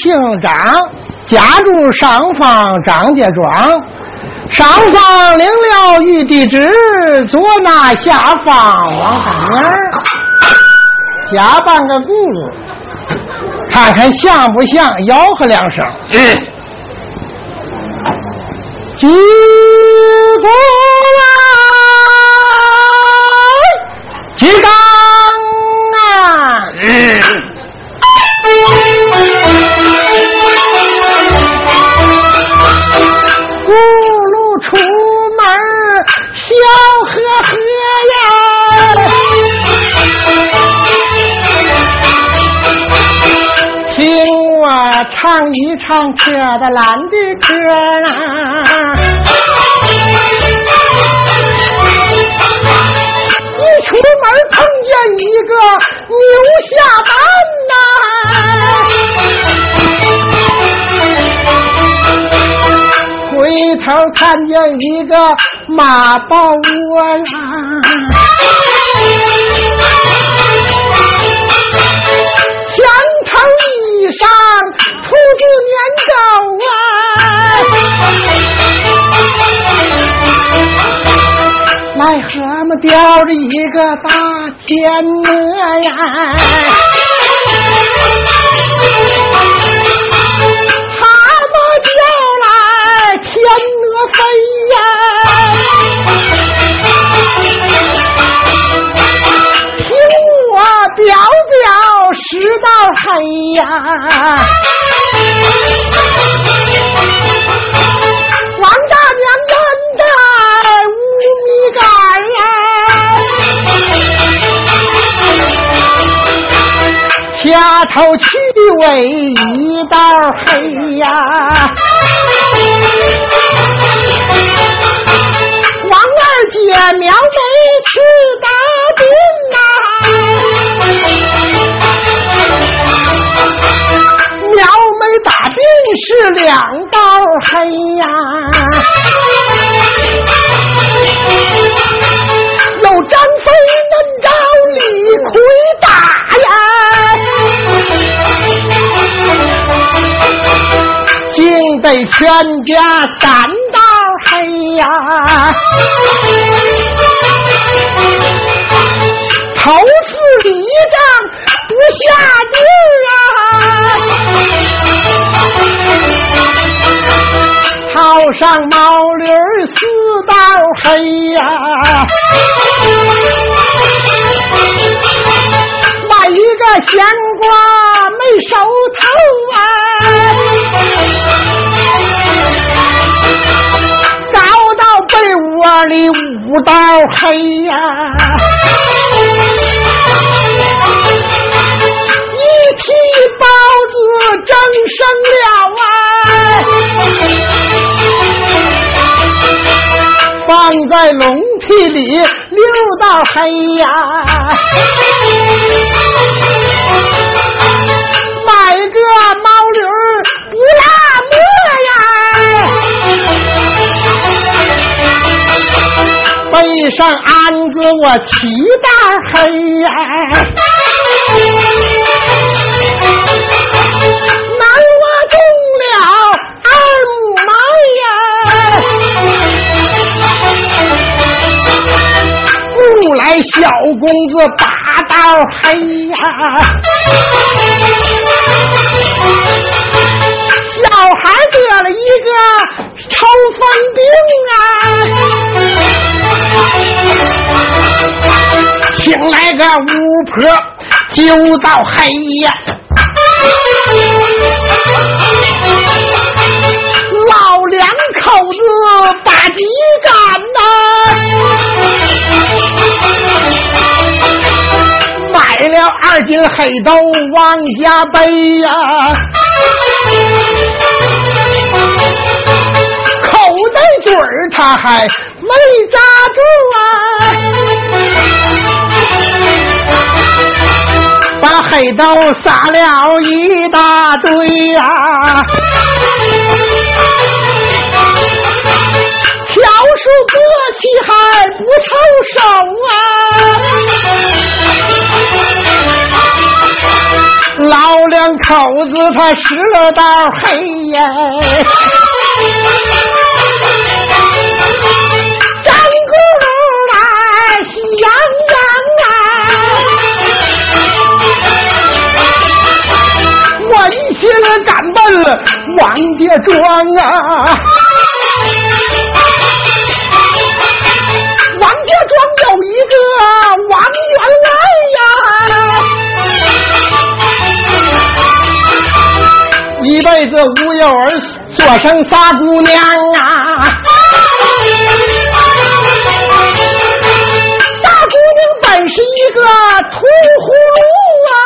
姓张，家住上方张家庄。上方领了玉帝旨，左拿下方王三娘加半个轱辘，看看像不像？吆喝两声。嗯。一唱扯的烂的歌啊！一出门碰见一个牛下蛋呐，回头看见一个马抱窝呀，兔子年糕啊，癞蛤蟆叼着一个大天鹅呀，蛤蟆叫来天鹅飞呀，听我表表十道黑呀。王大娘站在屋米杆呀，掐头去尾一道黑呀。王二姐描眉吃大病眉大病是两道黑呀。有张飞能招李逵打呀，竟得全家三道黑呀。头是里仗不下地啊，套上毛驴四道黑呀，买一个香瓜没熟透啊，搞到被窝里五道黑呀。一屉包子蒸生了啊，放在笼屉里六道黑呀，买个毛驴儿不拉磨呀，背上鞍子我七道黑呀。小公子八道黑呀，小孩得了一个抽风病啊，请来个巫婆揪到黑呀。老两口子把鸡赶呐，二斤黑豆往家背呀，口袋嘴儿他还没扎住啊，把黑豆撒了一大堆呀、挑树割起还不凑手啊！老两口子他拾了道黑呀。张咕噜来喜洋洋啊！我一心赶奔王家庄啊！王家庄有一个王员外呀，一辈子无有儿，所生仨姑娘啊。大姑娘本是一个土葫芦啊，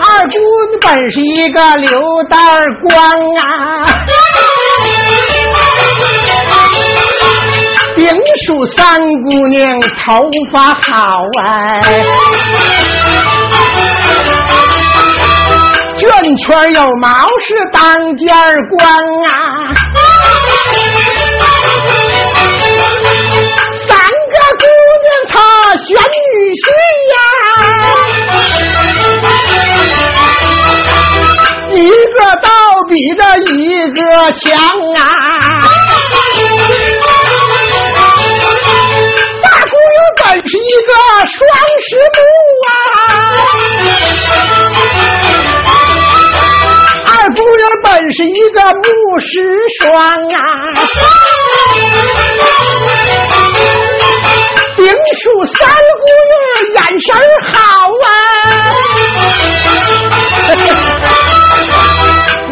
二姑娘本是一个刘大光啊。数三姑娘头发好哎，卷圈有毛是当间光啊，三个姑娘她选女婿呀，一个倒比这一个强啊。一个双石木啊，二姑娘本是一个木石双啊，顶数三姑娘眼神好啊，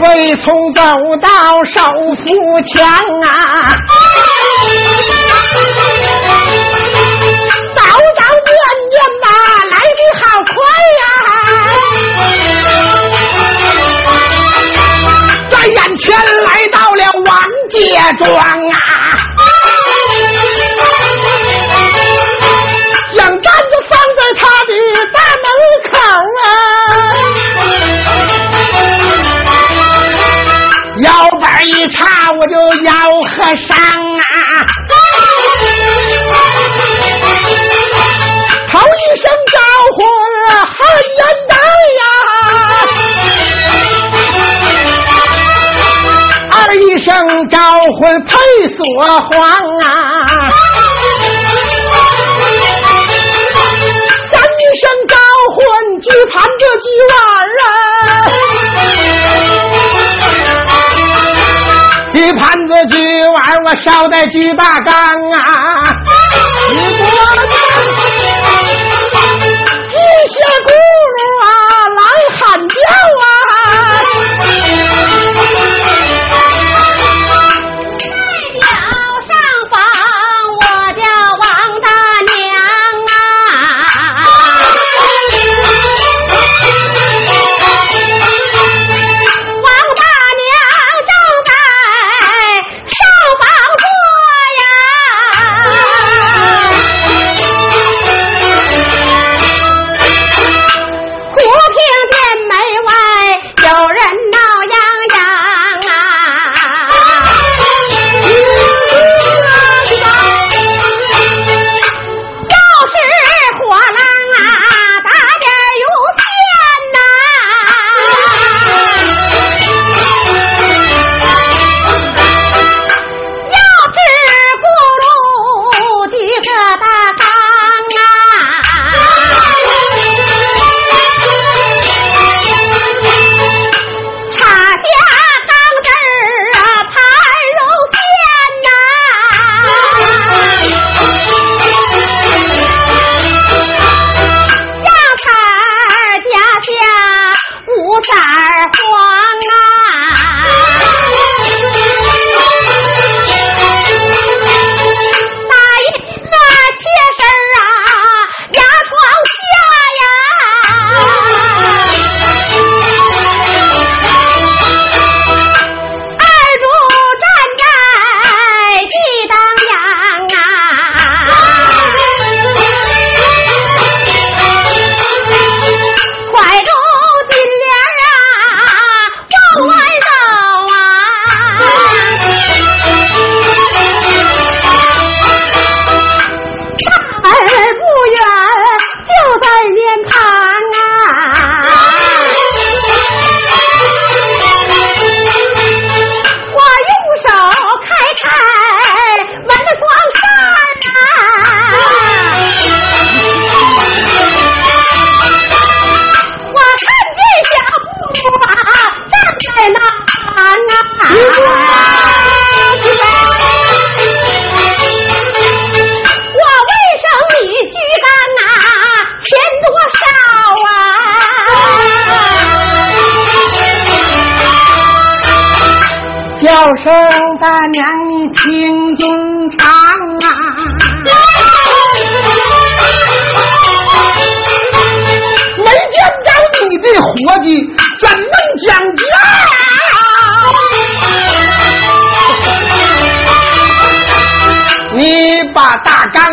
未从走到手扶墙啊。来的好快呀！在眼前来到了王家庄啊！将站子放在他的大门口啊！腰板一叉我就吆喝上魂配锁黄啊，三声招魂举盘子举碗啊，举盘子举碗我烧在举大缸啊，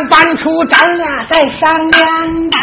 搬出，咱俩再商量吧。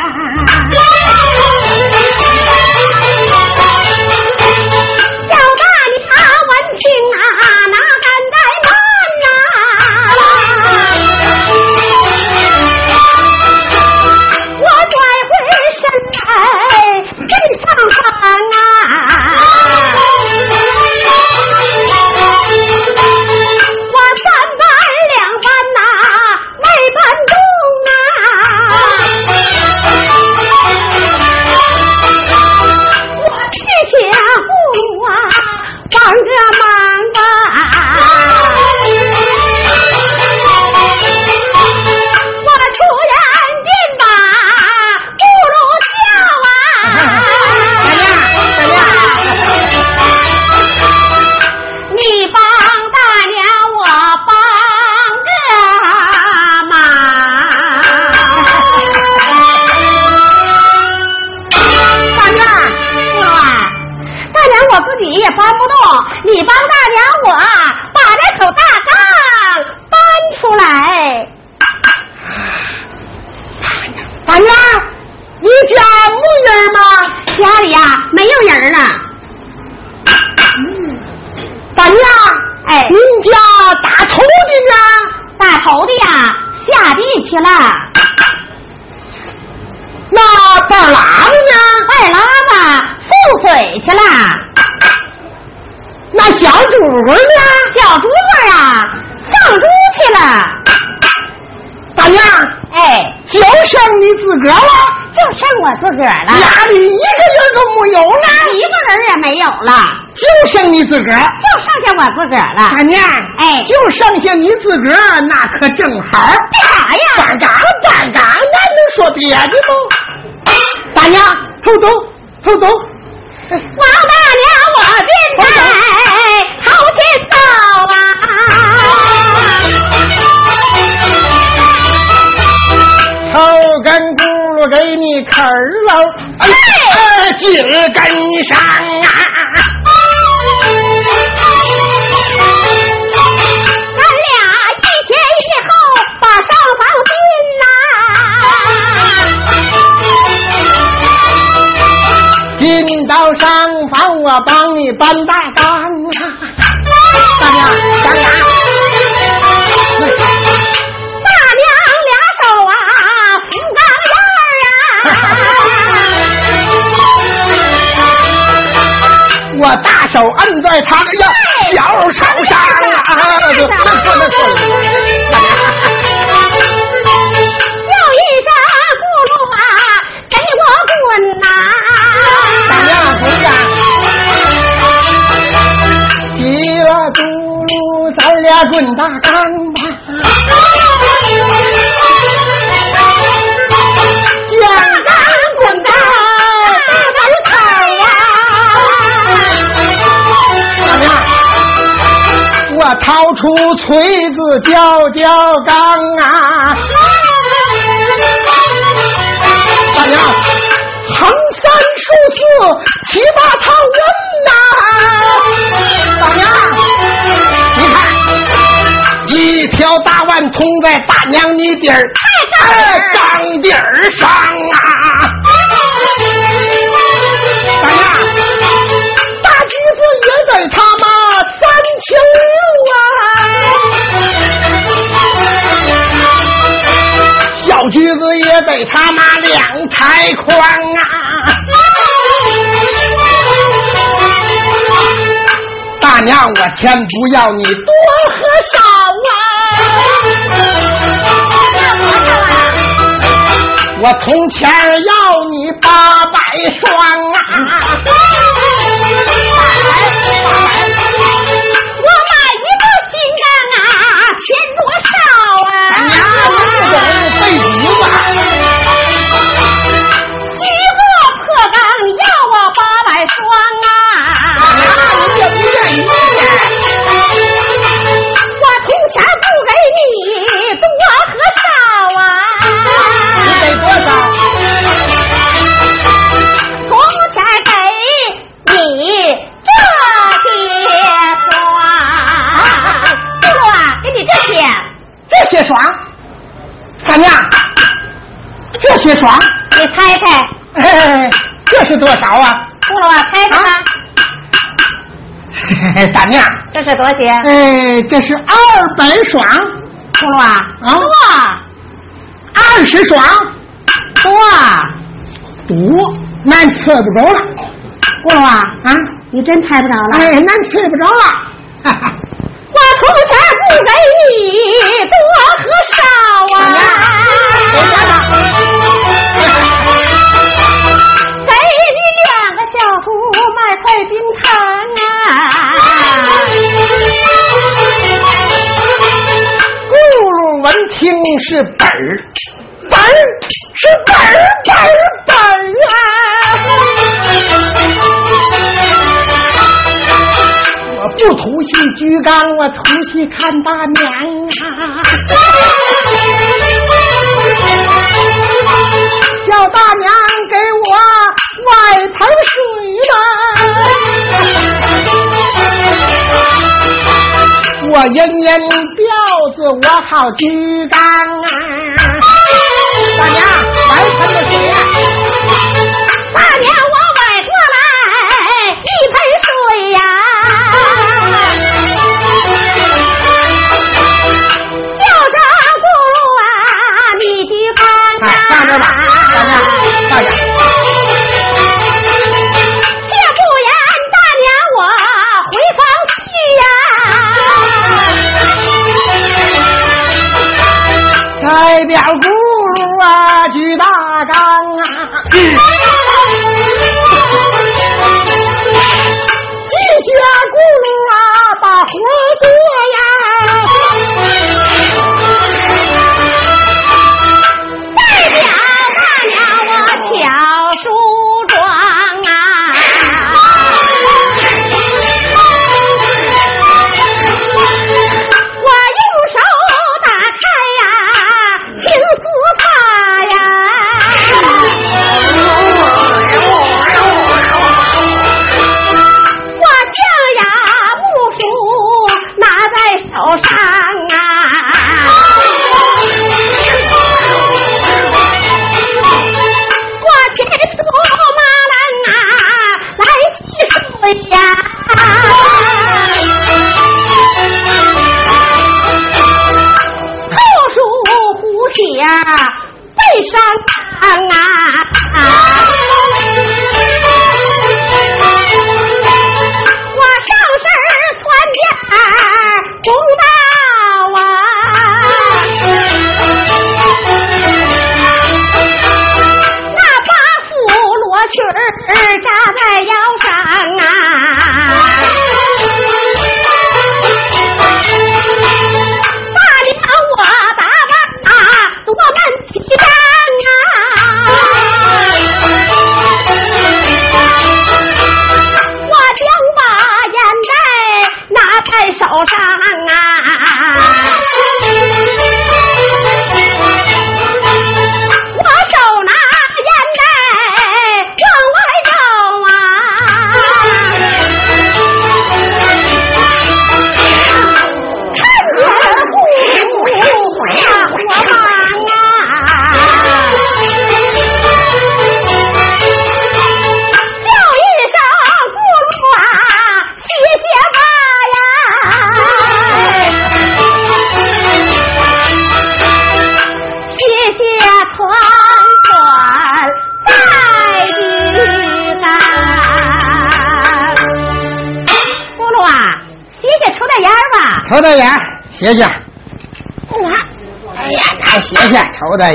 我自个儿了。大娘，哎，就剩下你自个儿，那可正好。干啥呀？搬缸，搬缸，咱能说别的吗？大娘，偷走，偷走。王大娘，我便在头前走啊！头根轱辘给你啃喽，哎哎，紧跟上啊！搬大缸啊！大娘，大娘，大娘俩手啊扶缸沿啊！我大手摁在他的呀小手上啊！那错那错了，俩滚大缸吧。大缸滚到大门口啊！大娘，我掏出锤子浇浇缸啊！大娘，横三竖四七八趟人条大碗捅在大娘你底儿，哎，缸底儿上啊！大娘，大橘子也得他妈三千六啊！小橘子也得他妈两抬筐啊！大娘，我钱不要你多和少啊！我铜钱要你八百双啊！大娘，这些双，你猜猜，哎，这是多少啊？葫芦娃猜猜吧，大娘，这是多少钱？哎，这是二百双，葫芦娃啊多二十双，多，多，难测不着了葫芦娃，啊！你真猜不着了。哎，难测不着了。哈哈我从前不给你多和少啊，给你两个小猪买块冰糖啊。咕噜闻听是本儿，本儿是本儿本儿本儿我不突戏举纲，我突戏看大娘啊！叫大娘给我外盆水吧。我引引彪子，我好举纲啊！大娘，来盆的水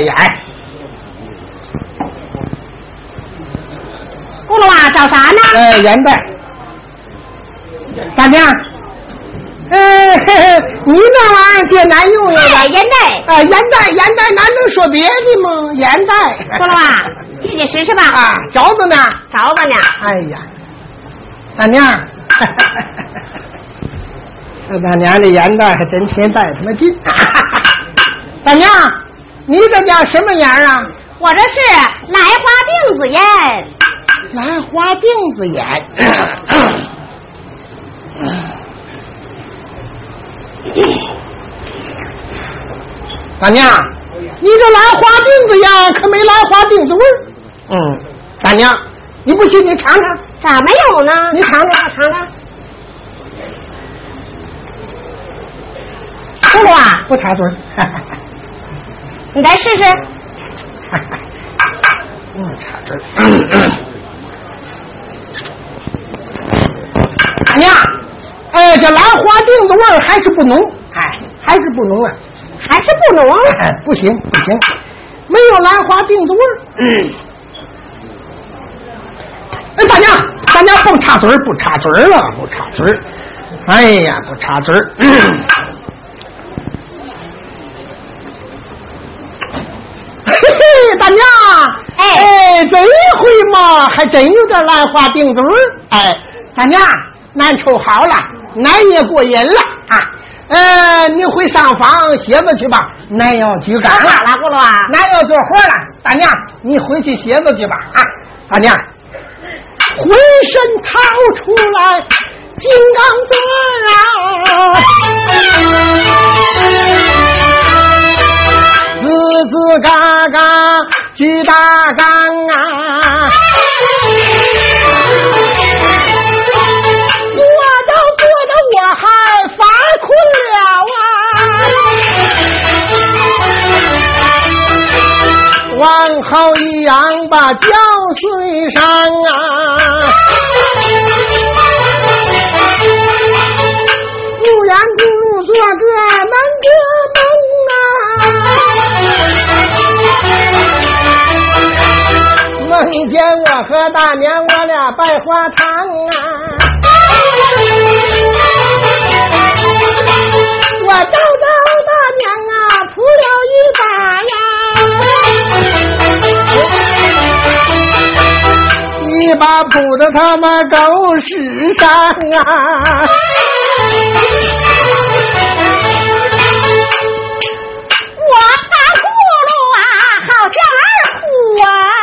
烟。咕噜啊，找啥呢？哎，烟袋。大娘，哎，嘿嘿你那玩意儿借难用用哎，吧。烟袋。啊，烟袋，烟袋，咱能说别的吗？烟袋。咕噜啊，借借试试吧。啊，找着呢。找吧呢。哎呀，大娘，这 大娘的烟袋还真偏带他妈劲。大娘，你这叫什么烟啊？我这是兰花锭子烟。兰花锭子烟。大娘，你这兰花定子样，可没兰花定子味儿。嗯，大娘，你不信你尝尝。咋没有呢？你尝尝，尝尝。葫芦啊，不插嘴儿。你再试试。嗯，插嘴儿。大娘，哎，这兰花定的味儿还是不浓，哎，还是不浓啊。还是不浓？不行不行，没有兰花定的味儿。嗯。哎，大娘，大娘不插嘴儿，不插嘴儿了，不插嘴儿。哎呀，不插嘴儿。嘿 嘿，大娘，这一回嘛，还真有点兰花定嘴儿。哎，大娘，难抽好了，俺也过瘾了啊。呃，你回上房歇着去吧，俺要去干干啥了，葫芦啊？俺要做活了。大娘，你回去歇着去吧啊。大娘，浑身掏出来金刚钻啊，吱吱嘎嘎举大刚啊。做着做着我还发困了啊，往后一仰把脚睡上啊，不然咕噜做个闷个梦啊，梦见我和大娘我俩拜花堂啊。我找到大娘啊，扑了一把呀，一把扑到他妈狗屎上啊！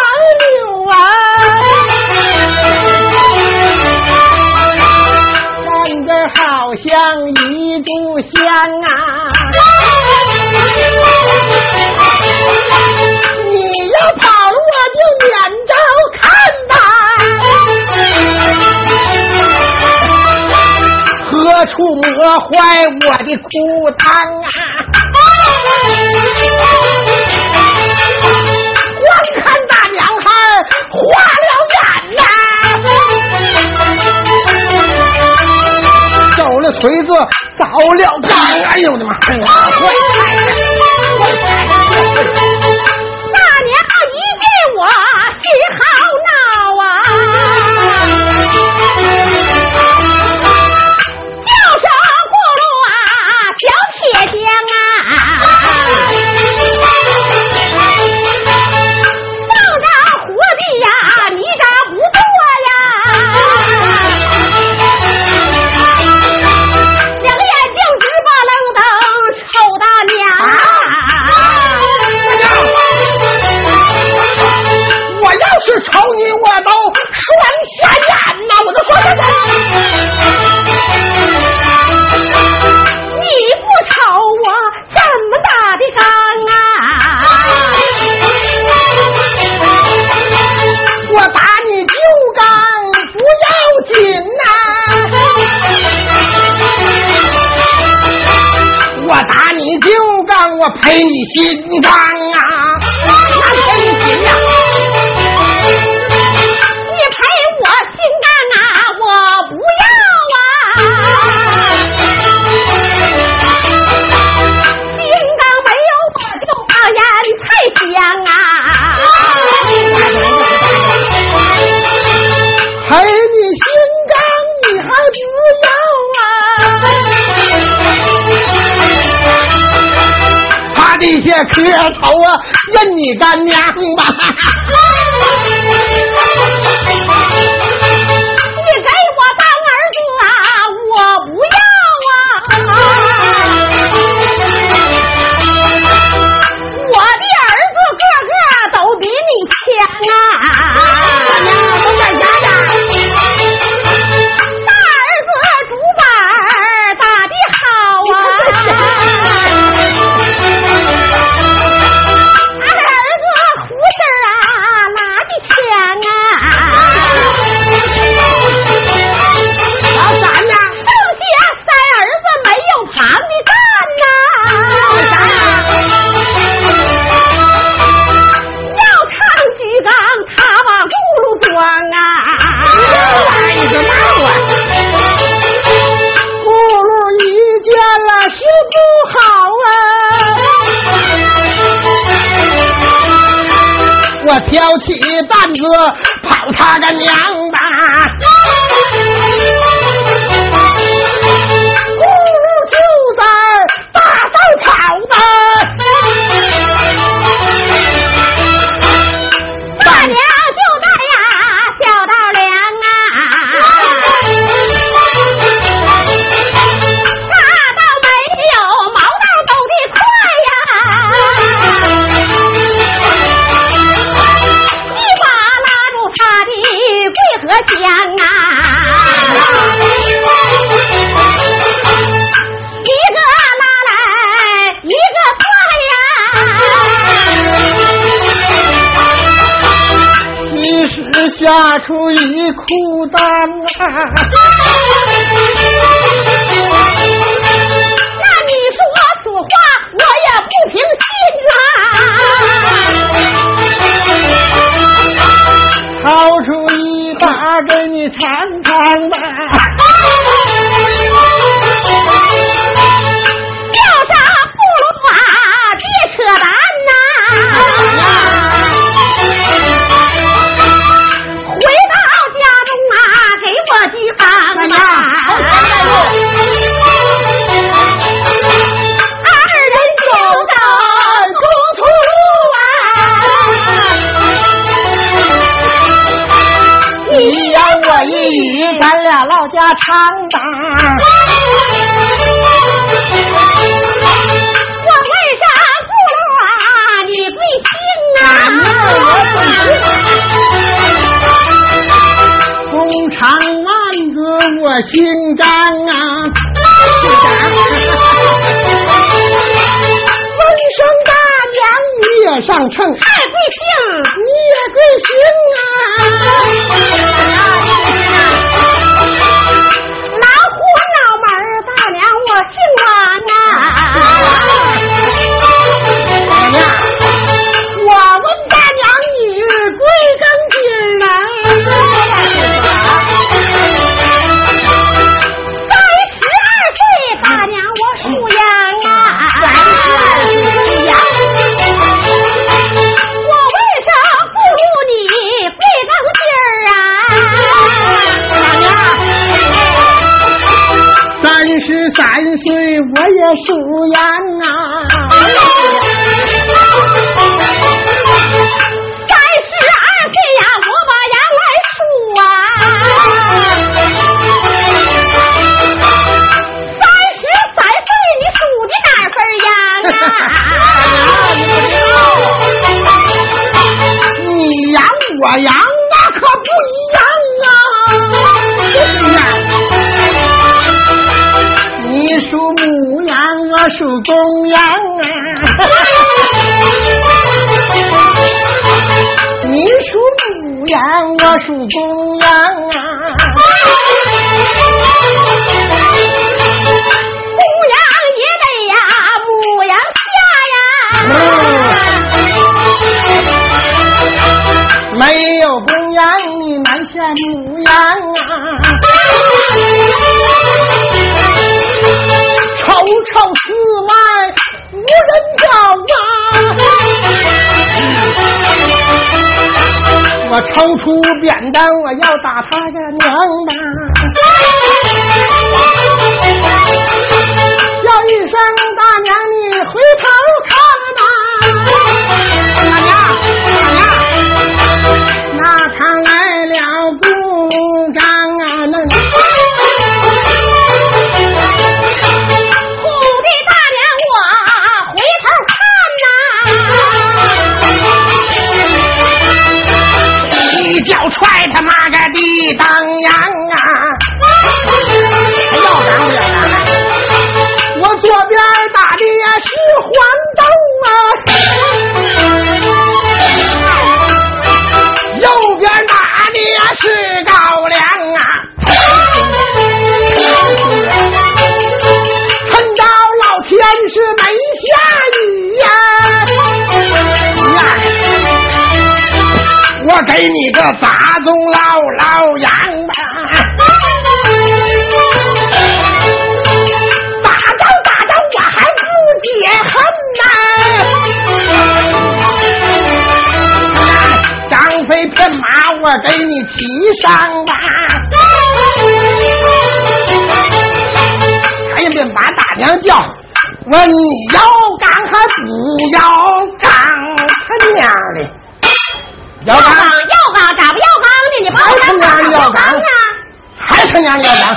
像风满柳啊，站着好像一炷香啊。你要跑我就撵着看吧。何处磨坏我的裤裆啊？锤子，凿了缸，哎呦我的妈！坏菜呀！坏菜！大娘一见我心好磕头啊认你干娘吧。孤单啊。没有公羊，你难见母羊啊！瞅瞅四外无人找啊！我抽出扁担，我要打他的娘的！叫一声大娘，你回头给你个杂种老老羊吧！大招大招，我还不解恨呐！张飞骗马，我给你骑上吧！赶紧把大娘叫，问你要杠还不要杠？他娘的！要岗要岗，咋不要岗呢？你不还他娘的要岗呢？还他娘的要岗，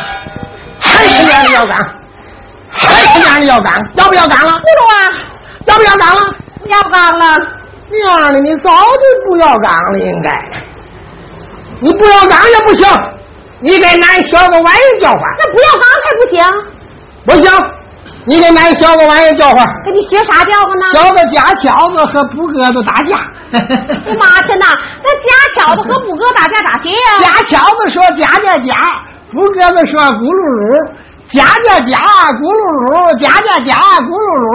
还他娘的要岗，还他娘的要岗，要不要岗了？不如啊，要不要岗了？不要岗了。娘的，你早就不要岗了，应该。你不要岗也不行，你给俺小个玩意叫唤。那不要岗还不行？不行，你给俺小个玩意叫唤。给你学啥叫唤呢？小的夹巧子和补鸽子打架。我妈去哪！那夹巧子和补鸽打架咋学呀？夹巧子说夹夹夹，补鸽子说咕噜噜，夹夹夹咕噜噜，夹夹夹咕噜噜，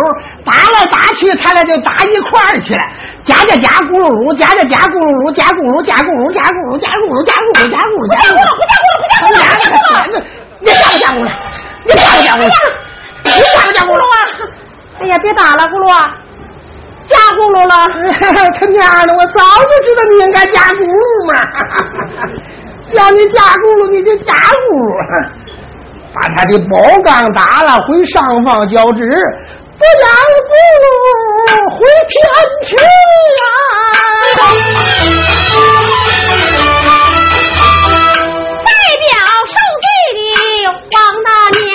打来打去，他俩就打一块儿去了。夹夹夹咕噜噜，夹夹夹咕噜噜，夹咕噜夹咕噜夹咕噜夹咕噜夹咕噜夹咕噜夹咕噜，不夹咕噜不夹咕噜，不夹咕噜，你夹不夹咕噜？你夹不夹咕噜？你打不夹咕噜啊？哎呀，别打了，咕噜，加咕噜了。他娘的，我早就知道你应该加咕噜嘛！要你加咕噜，你就加咕噜，把他的宝杠打了，回上方交旨，不养咕噜回天去啊！代表受罪的王大娘